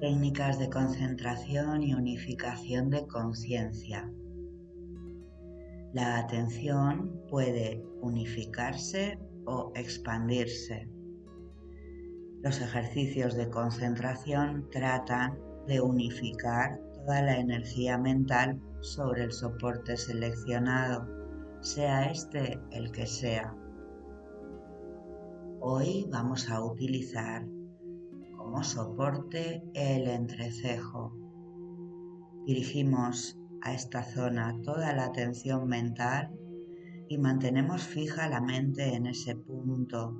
Técnicas de concentración y unificación de conciencia. La atención puede unificarse o expandirse. Los ejercicios de concentración tratan de unificar toda la energía mental sobre el soporte seleccionado, sea este el que sea. Hoy vamos a utilizar como soporte el entrecejo. Dirigimos a esta zona toda la atención mental y mantenemos fija la mente en ese punto,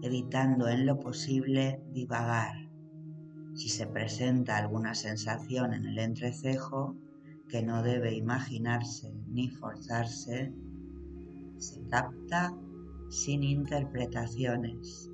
evitando en lo posible divagar. Si se presenta alguna sensación en el entrecejo que no debe imaginarse ni forzarse, se capta sin interpretaciones